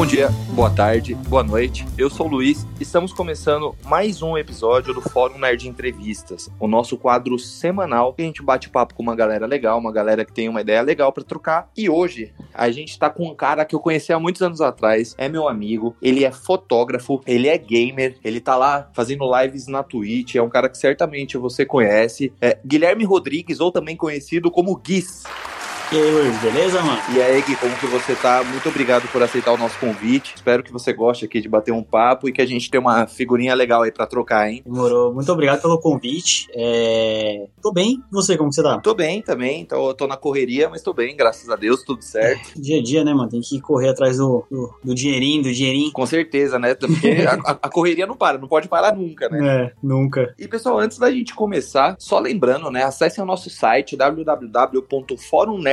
Bom dia, boa tarde, boa noite. Eu sou o Luiz. Estamos começando mais um episódio do Fórum Nerd Entrevistas, o nosso quadro semanal que a gente bate papo com uma galera legal, uma galera que tem uma ideia legal para trocar. E hoje a gente tá com um cara que eu conheci há muitos anos atrás, é meu amigo, ele é fotógrafo, ele é gamer, ele tá lá fazendo lives na Twitch, é um cara que certamente você conhece. É Guilherme Rodrigues, ou também conhecido como Guis. E aí, Luiz, beleza, mano? E aí, Gui, como que você tá? Muito obrigado por aceitar o nosso convite. Espero que você goste aqui de bater um papo e que a gente tenha uma figurinha legal aí pra trocar, hein? Demorou. Muito obrigado pelo convite. É... Tô bem. E você, como que você tá? Tô bem também, tô, tô na correria, mas tô bem, graças a Deus, tudo certo. Dia a dia, né, mano? Tem que correr atrás do, do, do dinheirinho, do dinheirinho. Com certeza, né? Porque a, a, correria não para, não pode parar nunca, né? É, nunca. E pessoal, antes da gente começar, só lembrando, né? Acessem o nosso site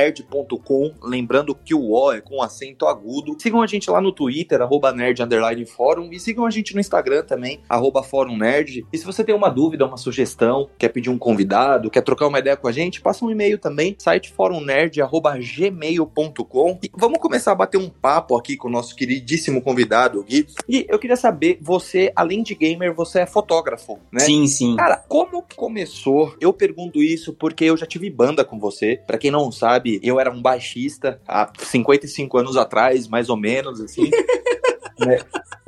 www.forumnerd.com, lembrando que o O é com acento agudo. Sigam a gente lá no Twitter, arroba nerd fórum, e sigam a gente no Instagram também, arroba fórum nerd. E se você tem uma dúvida, uma sugestão, quer pedir um convidado, quer trocar uma ideia com a gente, passa um e-mail também, site forumnerd.gmail.com. E vamos começar a bater um papo aqui com o nosso queridíssimo convidado, Gui. E eu queria saber, você, além de gamer, você é fotógrafo, né? Sim, sim. Cara, como começou? Eu pergunto isso porque eu já tive banda com você. Pra quem não sabe, eu era um baixista há 55 anos atrás, mais ou menos, assim. né?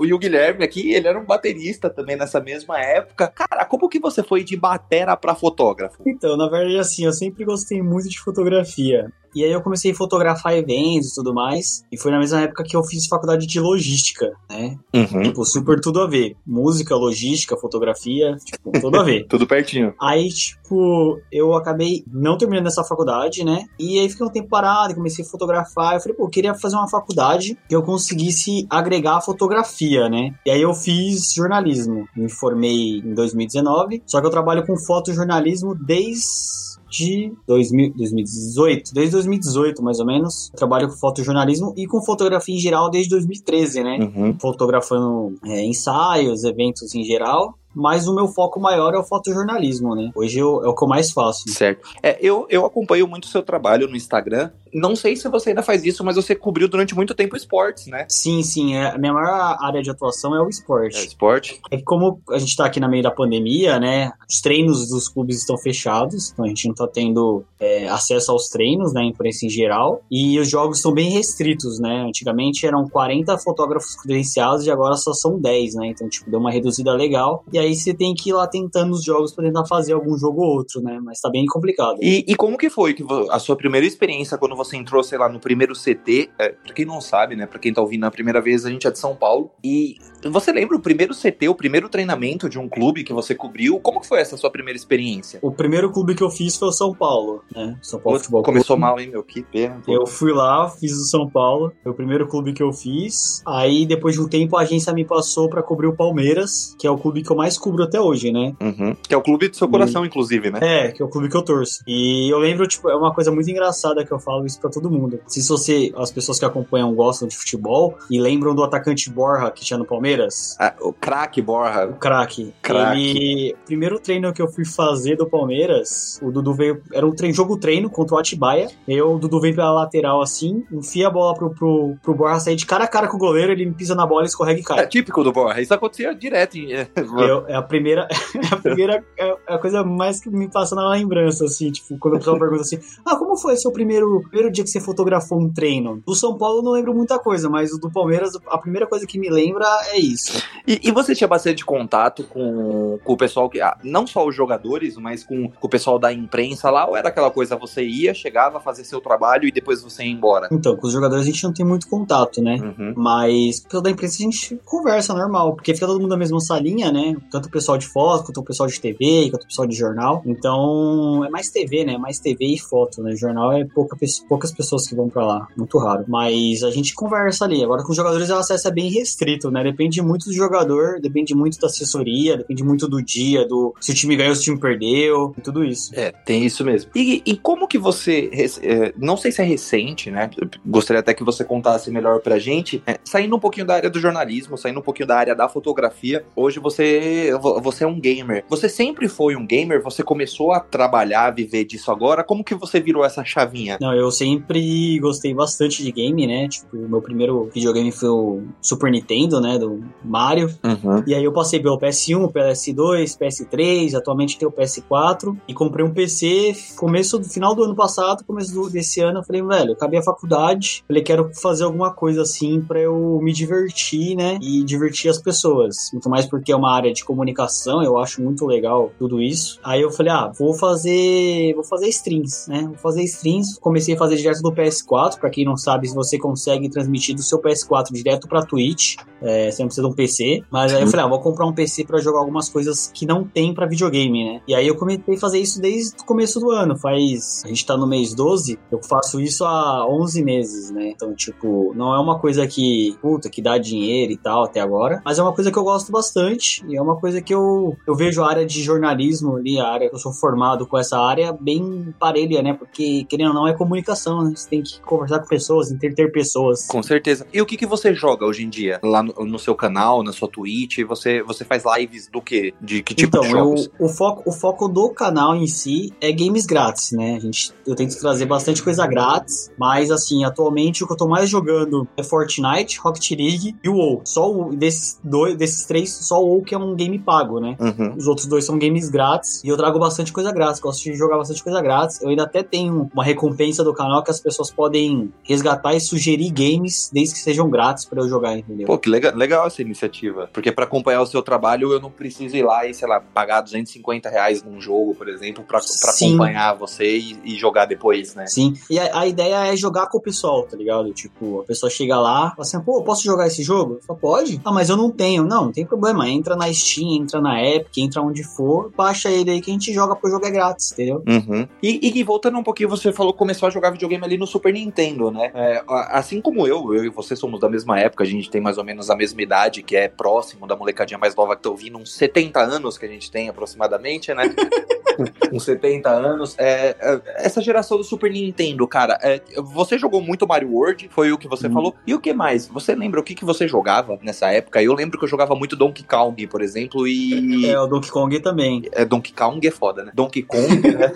E o Guilherme aqui, ele era um baterista também nessa mesma época. Cara, como que você foi de batera pra fotógrafo? Então, na verdade, assim, eu sempre gostei muito de fotografia. E aí eu comecei a fotografar eventos e tudo mais. E foi na mesma época que eu fiz faculdade de logística, né? Uhum. Tipo, super tudo a ver. Música, logística, fotografia, tipo, tudo a ver. Tudo pertinho. Aí, tipo, eu acabei não terminando essa faculdade, né? E aí fiquei um tempo parado, comecei a fotografar. Eu falei, pô, eu queria fazer uma faculdade que eu conseguisse agregar a fotografia, né? E aí eu fiz jornalismo. Me formei em 2019, só que eu trabalho com fotojornalismo desde de 2000, 2018, desde 2018 mais ou menos. Eu trabalho com fotojornalismo e com fotografia em geral desde 2013, né? Uhum. Fotografando é, ensaios, eventos em geral. Mas o meu foco maior é o fotojornalismo, né? Hoje eu, é o que eu mais faço. Certo. É, eu, eu acompanho muito o seu trabalho no Instagram. Não sei se você ainda faz isso, mas você cobriu durante muito tempo esportes, né? Sim, sim. É, a minha maior área de atuação é o É, esporte. esporte. É que como a gente tá aqui na meio da pandemia, né? Os treinos dos clubes estão fechados, então a gente não tá tendo é, acesso aos treinos, né? Imprensa em geral. E os jogos estão bem restritos, né? Antigamente eram 40 fotógrafos credenciados e agora só são 10, né? Então, tipo, deu uma reduzida legal. E aí você tem que ir lá tentando os jogos pra tentar fazer algum jogo ou outro, né? Mas tá bem complicado. E, e como que foi que a sua primeira experiência quando você entrou, sei lá, no primeiro CT? É, pra quem não sabe, né? Pra quem tá ouvindo a primeira vez, a gente é de São Paulo. E você lembra o primeiro CT, o primeiro treinamento de um clube que você cobriu? Como que foi essa sua primeira experiência? O primeiro clube que eu fiz foi o São Paulo, né? São Paulo Futebol Clube. Começou mal, hein, meu? Que pena. Eu fui lá, fiz o São Paulo, foi o primeiro clube que eu fiz. Aí, depois de um tempo, a agência me passou pra cobrir o Palmeiras, que é o clube que eu mais cubro até hoje, né? Uhum. Que é o clube do seu coração, inclusive, né? É, que é o clube que eu torço. E eu lembro, tipo, é uma coisa muito engraçada que eu falo isso pra todo mundo. Se você, as pessoas que acompanham gostam de futebol e lembram do atacante Borja que tinha no Palmeiras, Ah, o craque Borja. o craque. Craque. Ele. Primeiro treino que eu fui fazer do Palmeiras, o Dudu veio. Era um treino, jogo treino contra o Atibaia. Eu, o Dudu veio pela lateral assim, enfia a bola pro, pro, pro Borja sair de cara a cara com o goleiro, ele pisa na bola, escorrega e cai. É típico do Borja. Isso acontecia direto. Em... Eu- é a primeira, é a primeira, é a coisa mais que me passa na lembrança, assim, tipo, quando o pessoal pergunta assim, ah, como foi seu primeiro, primeiro dia que você fotografou um treino? Do São Paulo eu não lembro muita coisa, mas o do Palmeiras, a primeira coisa que me lembra é isso. E, e você tinha bastante contato com, com o pessoal que. ah, não só os jogadores, mas com, com o pessoal da imprensa lá? Ou era aquela coisa, você ia, chegava, fazia seu trabalho e depois você ia embora? Então, com os jogadores a gente não tem muito contato, né? Uhum. Mas pelo da imprensa a gente conversa normal, porque fica todo mundo na mesma salinha, né? Tanto o pessoal de foto, quanto o pessoal de TV, quanto o pessoal de jornal. Então, é mais TV, né? Mais TV e foto, né? Jornal é pouca, poucas pessoas que vão pra lá, muito raro. Mas a gente conversa ali. Agora com os jogadores o acesso é bem restrito, né? Depende muito do jogador, depende muito da assessoria, depende muito do dia, do se o time ganhou, se o time perdeu, e tudo isso. É, tem isso mesmo. E, e como que você. é, não sei se é recente, né? Gostaria até que você contasse melhor pra gente. É, saindo um pouquinho da área do jornalismo, saindo um pouquinho da área da fotografia, hoje você você, você é um gamer. Você sempre foi um gamer? Você começou a trabalhar, viver disso agora? Como que você virou essa chavinha? Não, eu sempre gostei bastante de game, né? Tipo, o meu primeiro videogame foi o Super Nintendo, né? Do Mario. Uhum. E aí eu passei pelo PS1, PS2, PS3, atualmente tem o PS4 e comprei um PC começo do final do ano passado, começo do, desse ano, eu falei, velho, eu acabei a faculdade, falei, quero fazer alguma coisa assim para eu me divertir, né? E divertir as pessoas. Muito mais porque é uma área de comunicação, eu acho muito legal tudo isso. Aí eu falei, ah, vou fazer, vou fazer streams, né? Vou fazer streams. Comecei a fazer direto do PS4, para quem não sabe, se você consegue transmitir do seu PS4 direto para Twitch, é, você não precisa de um PC. Mas aí eu falei, ah, vou comprar um PC para jogar algumas coisas que não tem para videogame, né? E aí eu comecei a fazer isso desde o começo do ano. Faz, a gente tá no mês 12, eu faço isso há 11 meses, né? Então, tipo, não é uma coisa que, puta, que dá dinheiro e tal até agora, mas é uma coisa que eu gosto bastante e é uma coisa que eu, eu vejo a área de jornalismo ali, a área que eu sou formado com essa área bem parelha, né? Porque, querendo ou não, é comunicação, né? Você tem que conversar com pessoas, entreter pessoas. Com certeza. E o que, que você joga hoje em dia? Lá no, no seu canal, na sua Twitch, você, você faz lives do quê? De que tipo então, de jogos? Eu, o, foco, o foco do canal em si é games grátis, né? A gente, eu tento trazer bastante coisa grátis, mas assim, atualmente o que eu tô mais jogando é Fortnite, Rocket League e o WoW. Só o, desses, dois, desses três, só o WoW que é um game pago, né? Uhum. Os outros dois são games grátis e eu trago bastante coisa grátis, gosto de jogar bastante coisa grátis. Eu ainda até tenho uma recompensa do canal que as pessoas podem resgatar e sugerir games desde que sejam grátis para eu jogar, entendeu? Pô, que legal, legal essa iniciativa. Porque para acompanhar o seu trabalho, eu não preciso ir lá e, sei lá, pagar 250 reais num jogo, por exemplo, Sim. acompanhar você e, e jogar depois, né? Sim. E a, a ideia é jogar com o pessoal, tá ligado? Tipo, a pessoa chega lá, fala assim, pô, posso jogar esse jogo? Falo, pode? Ah, mas eu não tenho. Não, não tem problema. Entra na Steam, entra na Epic, entra onde for, baixa ele aí que a gente joga, porque o jogo é grátis, entendeu? Uhum. E, e voltando um pouquinho, você falou que começou a jogar videogame ali no Super Nintendo, né? É, assim como eu, eu e você somos da mesma época, a gente tem mais ou menos a mesma idade, que é próximo da molecadinha mais nova que tá ouvindo, uns 70 anos que a gente tem aproximadamente, né? uns 70 anos. É, é, essa geração do Super Nintendo, cara, é, você jogou muito Mario World, foi o que você Hum. falou. E o que mais? Você lembra o que, que você jogava nessa época? Eu lembro que eu jogava muito Donkey Kong, por exemplo, e. É, o Donkey Kong também. É, Donkey Kong é foda, né? Donkey Kong, né?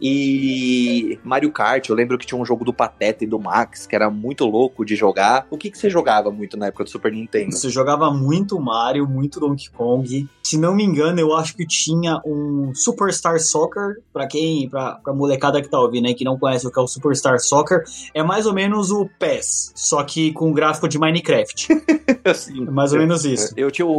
E Mario Kart, eu lembro que tinha um jogo do Pateta e do Max, que era muito louco de jogar. O que, que você jogava muito na época do Super Nintendo? Você jogava muito Mario, muito Donkey Kong. Se não me engano, eu acho que tinha um Superstar Soccer. Pra quem, pra, pra molecada que tá ouvindo aí, que não conhece o que é o Superstar Soccer, é mais ou menos o PES, só que com gráfico de Minecraft. assim, É mais ou menos isso. Eu tinha o,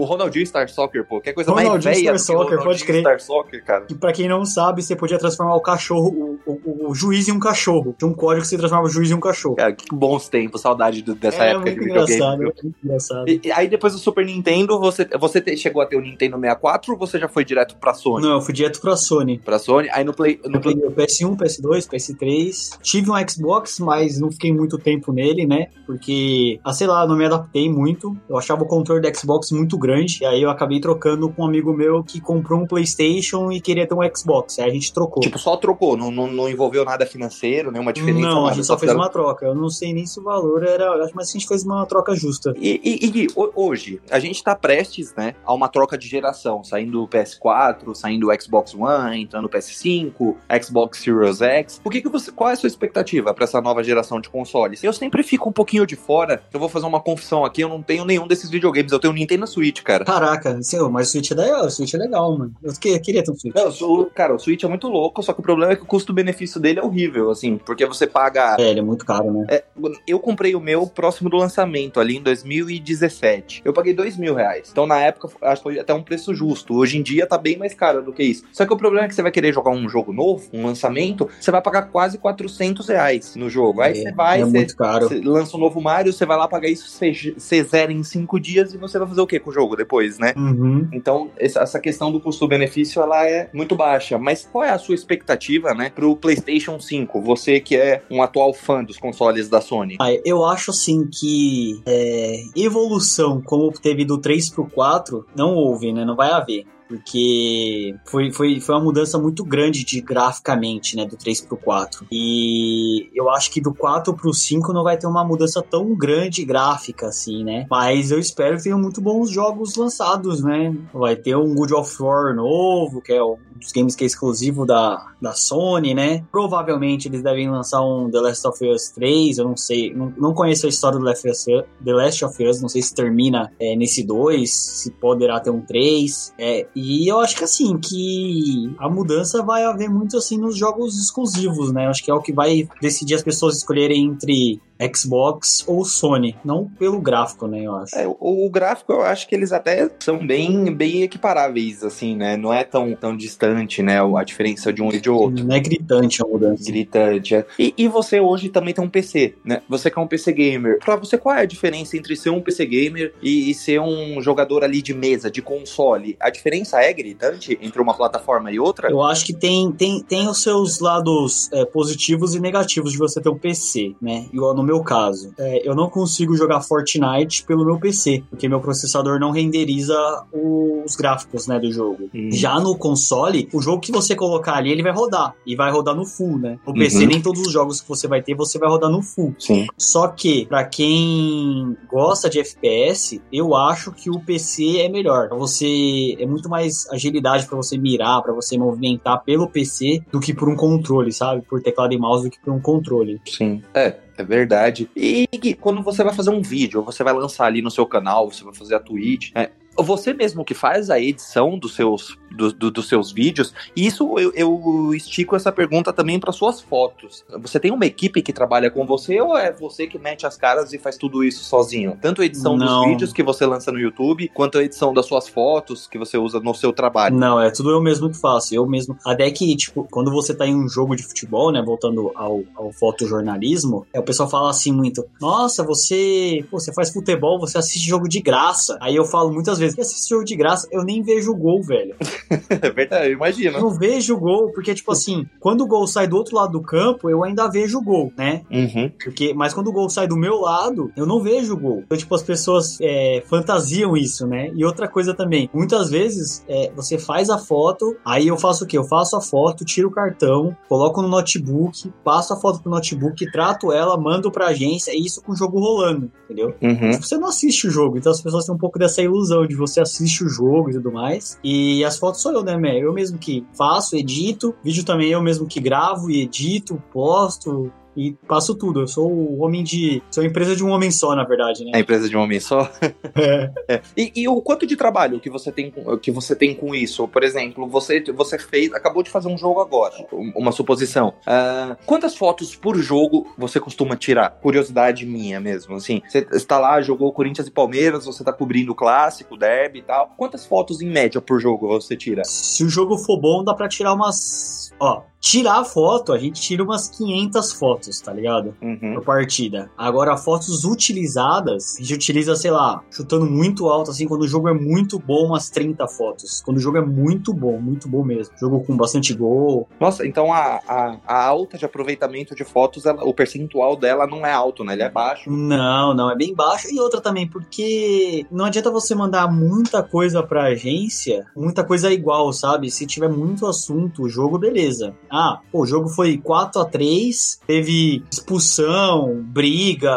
o Ronaldinho Star Soccer, pô. Que é coisa mais Ronaldinho velha Star do que o Soccer, pode crer. Star Soccer, cara. E pra quem não sabe, você podia transformar o cachorro, o, o- juiz em um cachorro. Tinha um código que você transformava o juiz em um cachorro. Cara, que bons tempos, saudade do- dessa é época de videogame. é muito engraçado. E, e aí depois do Super Nintendo, você, você te- chegou a ter o Nintendo 64 ou você já foi direto pra Sony? Não, eu fui direto pra Sony. Pra Sony? Aí no Play. No Play... peguei o PS1, PS2, PS3. Tive um Xbox, mas não fiquei muito tempo nele, né? Porque, ah, sei lá, não me adaptei muito. Eu achava o controle do Xbox muito grande. E aí eu acabei trocando com um amigo meu que comprou um PlayStation e queria ter um Xbox. Aí a gente trocou. Tipo, só trocou, não, não, não envolveu nada financeiro, nenhuma diferença. não, a gente só fez uma troca. Eu não sei nem se o valor era. Mas a gente fez uma troca justa. E, e- e, hoje, a gente tá prestes, né, a uma troca de geração, saindo o PS4, saindo o Xbox One, entrando o PS5, Xbox Series X. O que que você, qual é a sua expectativa pra essa nova geração de consoles? Eu sempre fico um pouquinho de fora. Eu vou fazer uma confissão aqui, eu não tenho nenhum desses videogames, eu tenho um Nintendo Switch, cara. Caraca, ô, mas o Switch é legal, o Switch é legal, mano. Eu que- queria ter um Switch. Não, cara, o Switch é muito louco, só que o problema é que o custo-benefício dele é horrível, assim, porque você paga É, ele é muito caro, né? É, eu comprei o meu próximo do lançamento, ali em 2017. Eu paguei dois mil reais. Então, na época, acho que foi até um preço justo. Hoje em dia, tá bem mais caro do que isso. Só que o problema é que você vai querer jogar um jogo novo, um lançamento, você vai pagar quase 400 reais no jogo. Aí É, você vai, é você, você lança um novo Mario, você vai lá pagar isso, você, você zera em cinco dias e você vai fazer o que com o jogo depois, né? Uhum. Então, essa essa questão do custo-benefício, ela é muito baixa. Mas qual é a sua expectativa, né, pro PlayStation 5? Você que é um atual fã dos consoles da Sony. Ah, eu acho assim que é, evolução como teve do 3 pro 4 não houve, né? Não vai haver. Porque foi, foi, foi uma mudança muito grande de graficamente, né? Do 3 pro 4. E eu acho que do 4 pro 5 não vai ter uma mudança tão grande gráfica, assim, né? Mas eu espero que tenham muito bons jogos lançados, né? Vai ter um God of War novo, que é um dos games que é exclusivo da, da Sony, né? Provavelmente eles devem lançar um The Last of Us 3, eu não sei, não, não conheço a história do The Last of Us, não sei se termina é, nesse 2, se poderá ter um 3. É, e eu acho que assim, que a mudança vai haver muito assim nos jogos exclusivos, né? Eu acho que é o que vai decidir as pessoas escolherem entre Xbox ou Sony, não pelo gráfico, né, eu acho. É, o, o, gráfico eu acho que eles até são bem, bem equiparáveis, assim, né, não é tão, tão distante, né, a diferença de um e de outro. Não é gritante a mudança. Gritante, é. e, e você hoje também tem um PC, né, você que é um PC gamer, pra você qual é a diferença entre ser um PC gamer e, e ser um jogador ali de mesa, de console? A diferença é gritante entre uma plataforma e outra? Eu acho que tem, tem, tem os seus lados é, positivos e negativos de você ter um PC, né, e no meu caso, é, eu não consigo jogar Fortnite pelo meu PC, porque meu processador não renderiza os gráficos, né, do jogo. Uhum. Já no console, o jogo que você colocar ali, ele vai rodar. E vai rodar no full, né? No PC, uhum. nem todos os jogos que você vai ter, você vai rodar no full. Sim. Só que, para quem gosta de FPS, eu acho que o PC é melhor. Você é muito mais agilidade para você mirar, para você movimentar pelo PC do que por um controle, sabe? Por teclado e mouse do que por um controle. Sim. É, é verdade. E quando você vai fazer um vídeo, você vai lançar ali no seu canal, você vai fazer a Twitch, é, você mesmo que faz a edição dos seus, do, do, dos seus vídeos, e isso eu, eu estico essa pergunta também para suas fotos. Você tem uma equipe que trabalha com você ou é você que mete as caras e faz tudo isso sozinho? Tanto a edição Não. dos vídeos que você lança no YouTube, quanto a edição das suas fotos que você usa no seu trabalho? Não, é tudo eu mesmo que faço, eu mesmo. Até que, tipo, quando você tá em um jogo de futebol, né, voltando ao, ao fotojornalismo, é, o pessoal fala assim muito, nossa, você, pô, você faz futebol, você assiste jogo de graça. Aí eu falo muitas vezes, que assiste jogo de graça, eu nem vejo o gol, velho. é verdade, eu imagino. Eu não vejo o gol, porque, tipo assim, quando o gol sai do outro lado do campo, eu ainda vejo o gol, né? Uhum. Porque, mas quando o gol sai do meu lado, eu não vejo o gol. Então, tipo, as pessoas é, fantasiam isso, né? E outra coisa também, muitas vezes é, você faz a foto, aí eu faço o quê? Eu faço a foto, tiro o cartão, coloco no notebook, passo a foto pro notebook, trato ela, mando pra agência, e isso com o jogo rolando, entendeu? Uhum. Tipo, você não assiste o jogo, então as pessoas têm um pouco dessa ilusão de você assiste o jogo e tudo mais. E as fotos sou eu, né, Eu mesmo que faço, edito. Vídeo também eu mesmo que gravo e edito, posto, e passo tudo. Eu sou o homem de. Sou a empresa de um homem só, na verdade, né? A empresa de um homem só? É. é. E, e, o quanto de trabalho que você tem com, que você tem com isso? Por exemplo, você, você fez. Acabou de fazer um jogo agora, uma suposição. Uh, quantas fotos por jogo você costuma tirar? Curiosidade minha mesmo. Assim, você está lá, jogou Corinthians e Palmeiras, você está cobrindo o clássico, o derby e tal. Quantas fotos em média por jogo você tira? Se o jogo for bom, dá para tirar umas. Ó, tirar foto, a gente tira umas 500 fotos, tá ligado? Uhum. Por partida. Agora, fotos utilizadas, a gente utiliza, sei lá, chutando muito alto, assim, quando o jogo é muito bom, umas 30 fotos. Quando o jogo é muito bom, muito bom mesmo. Jogo com bastante gol. Nossa, então a, a, a alta de aproveitamento de fotos, ela, o percentual dela não é alto, né? Ele é baixo. Não, não, é bem baixo. E outra também, porque não adianta você mandar muita coisa pra agência, muita coisa igual, sabe? Se tiver muito assunto, o jogo, beleza. Ah, pô, o jogo foi 4 a 3 teve expulsão, briga,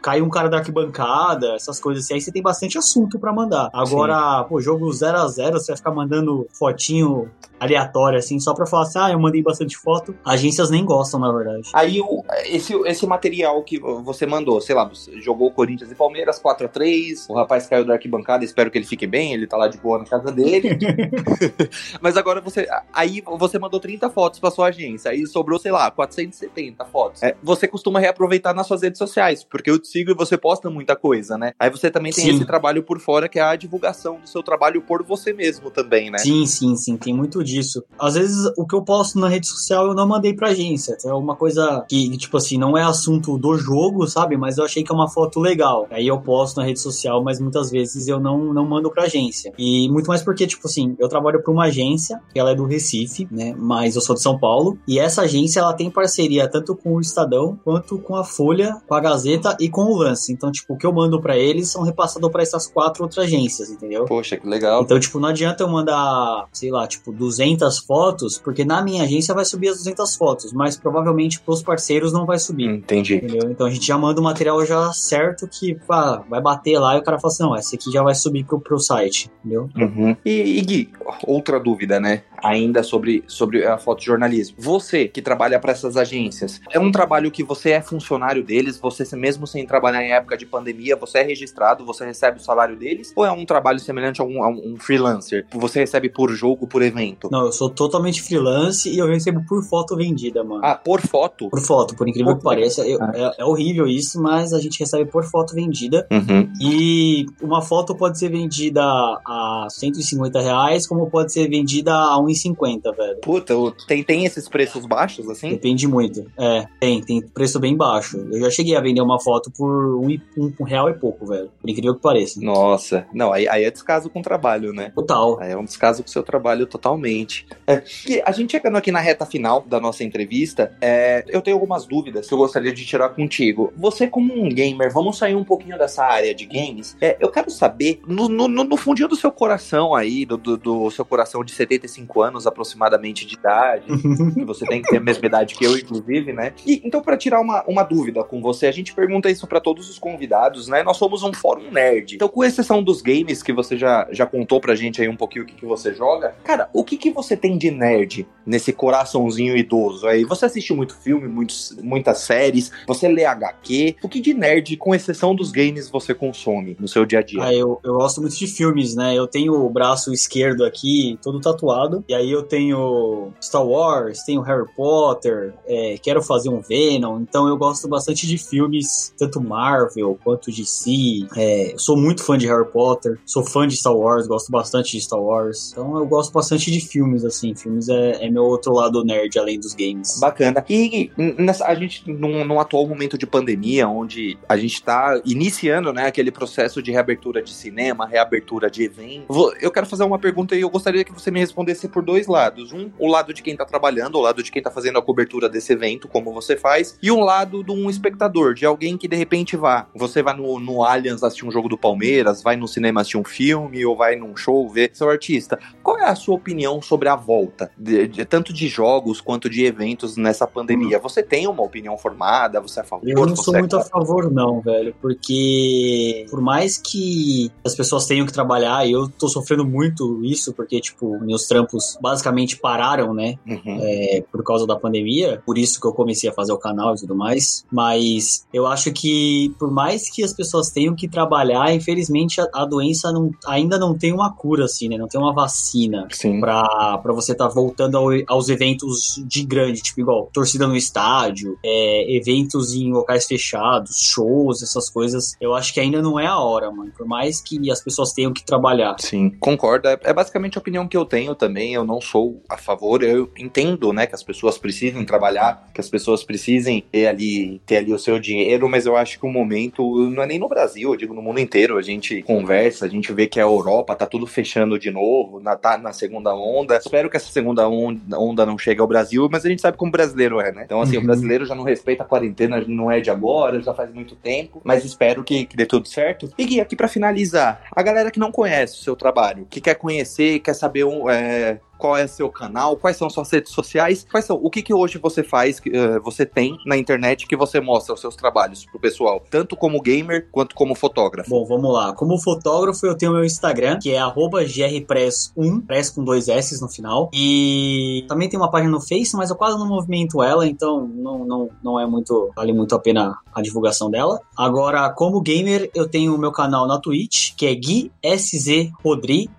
caiu um cara da arquibancada, essas coisas assim. Aí você tem bastante assunto para mandar. Agora, Sim. pô, jogo 0 a 0 você vai ficar mandando fotinho aleatória, assim, só pra falar assim, ah, eu mandei bastante foto. Agências nem gostam, na verdade. Aí, o, esse, esse material que você mandou, sei lá, jogou Corinthians e Palmeiras 4 a 3 o rapaz caiu da arquibancada, espero que ele fique bem, ele tá lá de boa na casa dele. Mas agora você, aí você mandou 30 fotos pra sua agência, aí sobrou, sei lá, 470 fotos. É, você costuma reaproveitar nas suas redes sociais, porque te sigo e você posta muita coisa, né? Aí você também tem sim. esse trabalho por fora, que é a divulgação do seu trabalho por você mesmo também, né? Sim, sim, sim, tem muito disso. Às vezes o que eu posto na rede social eu não mandei pra agência. É uma coisa que, tipo assim, não é assunto do jogo, sabe? Mas eu achei que é uma foto legal. Aí eu posto na rede social, mas muitas vezes eu não, não mando pra agência. E muito mais porque, tipo assim, eu trabalho pra uma agência, que ela é do Recife, né? Mas eu sou de São Paulo. E essa agência, ela tem parceria tanto com o Estadão, quanto com a Folha, com a Gazeta e com com o lance. Então, tipo, o que eu mando para eles são repassados para essas quatro outras agências, entendeu? Poxa, que legal. Então, tipo, não adianta eu mandar, sei lá, tipo, 200 fotos, porque na minha agência vai subir as 200 fotos, mas provavelmente pros parceiros não vai subir. Entendi. Entendeu? Então a gente já manda o material já certo que pá, vai bater lá e o cara fala assim, não, esse aqui já vai subir pro, pro site, entendeu? Uhum. E, e Gui, outra dúvida, né? Ainda sobre, sobre a fotojornalismo. Você que trabalha para essas agências, é um trabalho que você é funcionário deles, você mesmo sem trabalhar em época de pandemia, você é registrado, você recebe o salário deles? Ou é um trabalho semelhante a um, a um freelancer? Você recebe por jogo, por evento? Não, eu sou totalmente freelance e eu recebo por foto vendida, mano. Ah, por foto? Por foto, por incrível que pareça. Eu, Ah. é, é horrível isso, mas a gente recebe por foto vendida. Uhum. E uma foto pode ser vendida a 150 reais, como pode ser vendida a 1,50, velho. Puta, tem, tem esses preços baixos assim? Depende muito. É, tem, tem preço bem baixo. Eu já cheguei a vender uma foto por um, um, um real e pouco, velho. Por incrível que pareça. Nossa, não, aí, aí é descaso com o trabalho, né? Total. Aí é um descaso com o seu trabalho totalmente. É, e a gente chegando aqui na reta final da nossa entrevista, é, eu tenho algumas dúvidas que eu gostaria de tirar contigo. Você, como um gamer, vamos sair um pouquinho dessa área de games. É, eu quero saber, no, no, no- no fundinho do seu coração aí, do, do, do seu coração de 75 anos aproximadamente de idade, que você tem que ter a mesma idade que eu, inclusive, né? E, então, para tirar uma, uma dúvida com você, a gente pergunta isso para todos os convidados, né? Nós somos um fórum nerd. Então, com exceção dos games que você já, já contou pra gente aí um pouquinho o que, que você joga, cara, o que, que você tem de nerd nesse coraçãozinho idoso aí? Você assiste muito filme, muitos, muitas séries, você lê HQ. O que de nerd, com exceção dos games, você consome no seu dia a dia? Ah, eu, eu gosto muito de filmes, né? Eu tenho o braço esquerdo aqui todo tatuado. E aí eu tenho Star Wars, tenho Harry Potter, é, quero fazer um Venom. Então eu gosto bastante de filmes, tanto Marvel quanto DC. É, eu sou muito fã de Harry Potter, sou fã de Star Wars, gosto bastante de Star Wars. Então eu gosto bastante de filmes, assim. Filmes é, é meu outro lado nerd, além dos games. Bacana. E nessa, a gente, num, num atual momento de pandemia, onde a gente está iniciando né, aquele processo de reabertura de cinema, reabertura de evento, vou- eu quero fazer uma pergunta e eu gostaria que você me respondesse por dois lados. Um, o lado de quem está trabalhando, o lado de quem está fazendo a cobertura desse evento, como você faz, e um lado de um espectador, de alguém que de repente vá. Você vai no, no Allianz assistir um jogo do Palmeiras, vai no cinema assistir um filme, ou vai num show ver seu artista. Qual é a sua opinião sobre a volta, de- de- tanto de jogos quanto de eventos nessa pandemia? Você tem uma opinião formada? Você é a favor? Eu não sou é muito a contra? favor, não, velho. Porque por mais que as pessoas tenham que trabalhar, e eu tô sofrendo muito isso, porque, tipo, meus trampos basicamente pararam, né? Uhum. é, por causa da pandemia, por isso que eu comecei a fazer o canal e tudo mais. Mas eu acho que, por mais que as pessoas tenham que trabalhar, infelizmente a, a doença não- ainda não tem uma cura, assim, né? Não tem uma vacina pra você estar voltando ao- aos eventos de grande, tipo, igual torcida no estádio, é, eventos em locais fechados, shows, essas coisas. Eu acho que ainda não é a hora, mano. Por mais que as pessoas tenham que trabalhar. Sim, concordo. É, é basicamente a opinião que eu tenho também. Eu não sou a favor. Eu entendo, né, que as pessoas precisem trabalhar, que as pessoas precisem ter ali, ter ali o seu dinheiro, mas eu acho que o momento não é nem no Brasil, eu digo no mundo inteiro. A gente conversa, a gente vê que a Europa tá tudo fechando de novo, na, tá na segunda onda. Espero que essa segunda onda, onda não chegue ao Brasil, mas a gente sabe como brasileiro é, né? Então, assim, Uhum. o brasileiro já não respeita a quarentena, não é de agora, já faz muito tempo, mas espero que, que dê tudo certo. E Gui, aqui pra finalizar, a galera que não conhece o seu trabalho, que quer conhecer, quer saber um, é, qual é seu canal, quais são suas redes sociais, quais são, o que que hoje você faz, que, eh, você tem na internet que você mostra os seus trabalhos pro pessoal, tanto como gamer quanto como fotógrafo. Bom, vamos lá. Como fotógrafo, eu tenho meu Instagram, que é arroba grpress1, press com dois S no final. E também tem uma página no Face, mas eu quase não movimento ela, então não, não, não é muito. vale muito a pena a divulgação dela. Agora, como gamer, eu tenho o meu canal na Twitch, que é Gui SZ Rodri,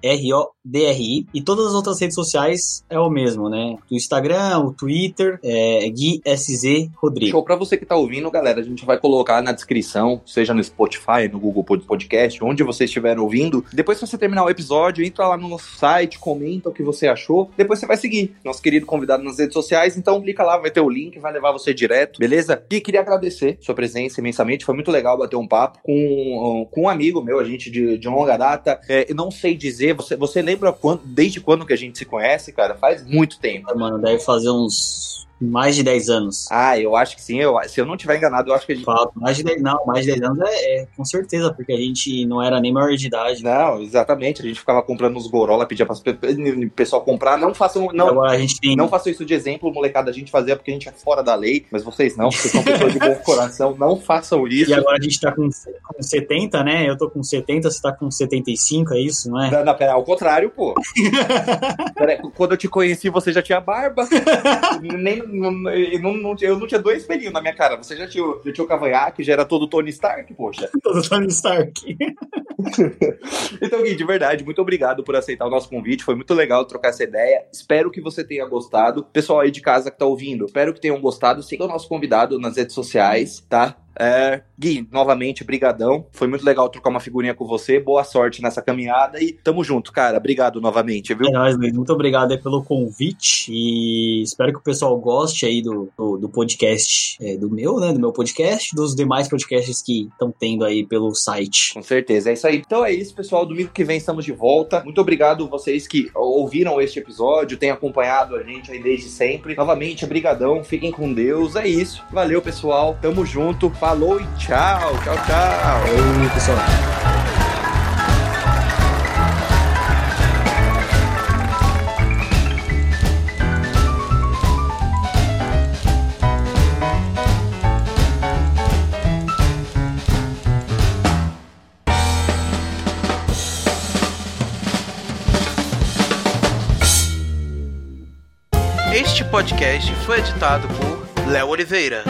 R-O-D-R-I. E todas as outras redes sociais é o mesmo, né? O Instagram, o Twitter, é Gui SZ Rodri. Show pra você que tá ouvindo, galera. A gente vai colocar na descrição, seja no Spotify, no Google Pod- Podcast, onde você estiver ouvindo. Depois que você terminar o episódio, entra lá no nosso site, comenta o que você achou. Depois você vai seguir nosso querido convidado nas redes sociais. Então clica lá, vai ter o link, vai levar você direto, beleza? E queria agradecer sua presença imensamente. Foi muito legal bater um papo com, com um amigo meu, a gente de, de longa data. É, eu não sei dizer, você, você lembra quando, desde quando que a gente se conhece, cara? Faz muito tempo. Mano, deve fazer uns mais de 10 anos. Ah, eu acho que sim. Eu, se eu não tiver enganado, eu acho que a gente. Fato, mais de 10, não, mais de 10 anos é, é, com certeza, porque a gente não era nem maior de idade. Não, exatamente. A gente ficava comprando uns gorola, pedia para o pessoal comprar. Não façam, não, Agora a gente tem... não façam isso de exemplo, molecada. A gente fazia porque a gente é fora da lei, mas vocês não, vocês são pessoas de bom coração. Não façam isso. E agora a gente tá com, com 70, né? Eu tô com 70, você tá com 75, é isso, não é? Não, não pera, ao contrário, pô. pera, quando eu te conheci, você já tinha barba. Nem, não, não, eu não tinha dois pelinhos na minha cara. Você já tinha, já tinha o cavanhaque, já era todo Tony Stark, poxa. todo Tony Stark. então, Gui, de verdade, muito obrigado por aceitar o nosso convite. Foi muito legal trocar essa ideia. Espero que você tenha gostado. Pessoal aí de casa que tá ouvindo, espero que tenham gostado. Siga o nosso convidado nas redes sociais, tá? É, Gui, novamente, brigadão. Foi muito legal trocar uma figurinha com você. Boa sorte nessa caminhada e tamo junto, cara. Obrigado novamente, viu? É nóis, Luiz. Muito obrigado pelo convite e espero que o pessoal goste aí do, do, do podcast é, do meu, né? Do meu podcast, dos demais podcasts que estão tendo aí pelo site. Com certeza, é isso aí. Então é isso, pessoal. Domingo que vem estamos de volta. Muito obrigado vocês que ouviram este episódio, têm acompanhado a gente aí desde sempre. Novamente, brigadão. Fiquem com Deus. É isso. Valeu, pessoal. Tamo junto. Falou e tchau. Tchau, tchau. Oi, pessoal. Este podcast foi editado por Léo Oliveira.